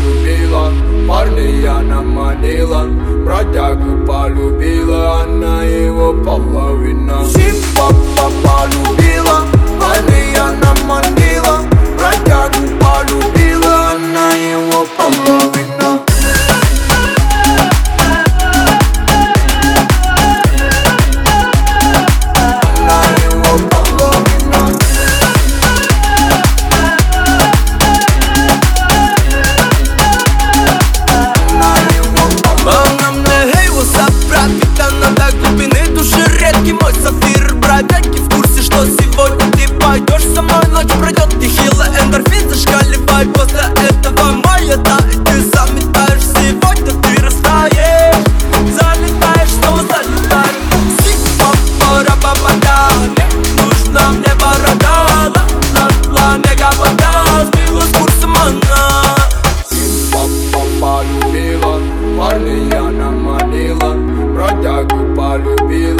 полюбила Парня я наманила Бродягу полюбила Она его половина полі я намаліла, бродягу полюбила.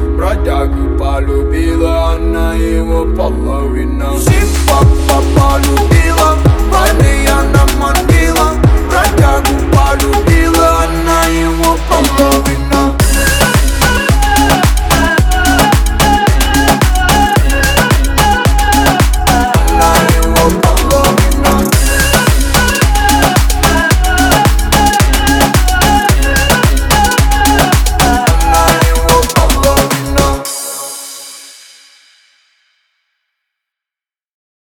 Allah.